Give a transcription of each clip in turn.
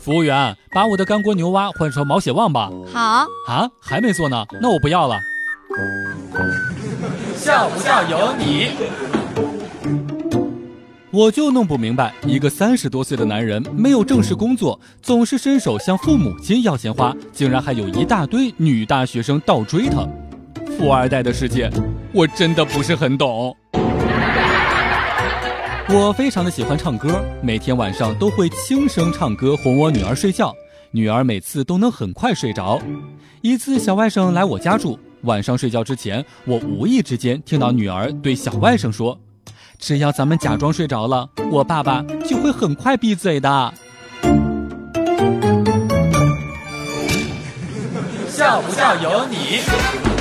服务员，把我的干锅牛蛙换成毛血旺吧。好，啊，还没做呢，那我不要了。笑不笑由你。我就弄不明白，一个三十多岁的男人没有正式工作，总是伸手向父母亲要钱花，竟然还有一大堆女大学生倒追他。富二代的世界，我真的不是很懂。我非常的喜欢唱歌，每天晚上都会轻声唱歌哄我女儿睡觉，女儿每次都能很快睡着。一次小外甥来我家住，晚上睡觉之前，我无意之间听到女儿对小外甥说。只要咱们假装睡着了，我爸爸就会很快闭嘴的。笑不笑由你。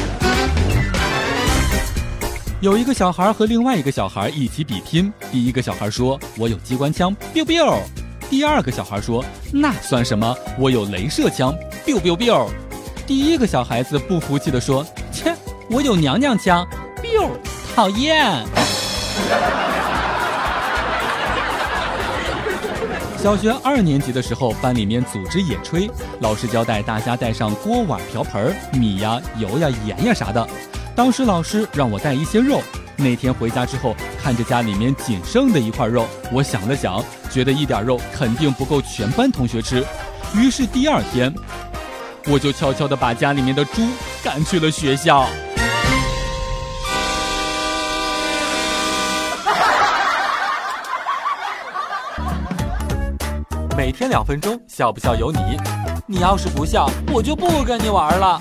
有一个小孩和另外一个小孩一起比拼，第一个小孩说：“我有机关枪，biu biu。”第二个小孩说：“那算什么？我有镭射枪，biu biu biu。”第一个小孩子不服气地说：“切，我有娘娘腔，biu，讨厌。”小学二年级的时候，班里面组织野炊，老师交代大家带上锅碗瓢盆、米呀、油呀、盐呀啥的。当时老师让我带一些肉。那天回家之后，看着家里面仅剩的一块肉，我想了想，觉得一点肉肯定不够全班同学吃。于是第二天，我就悄悄地把家里面的猪赶去了学校。每天两分钟，笑不笑由你。你要是不笑，我就不跟你玩了。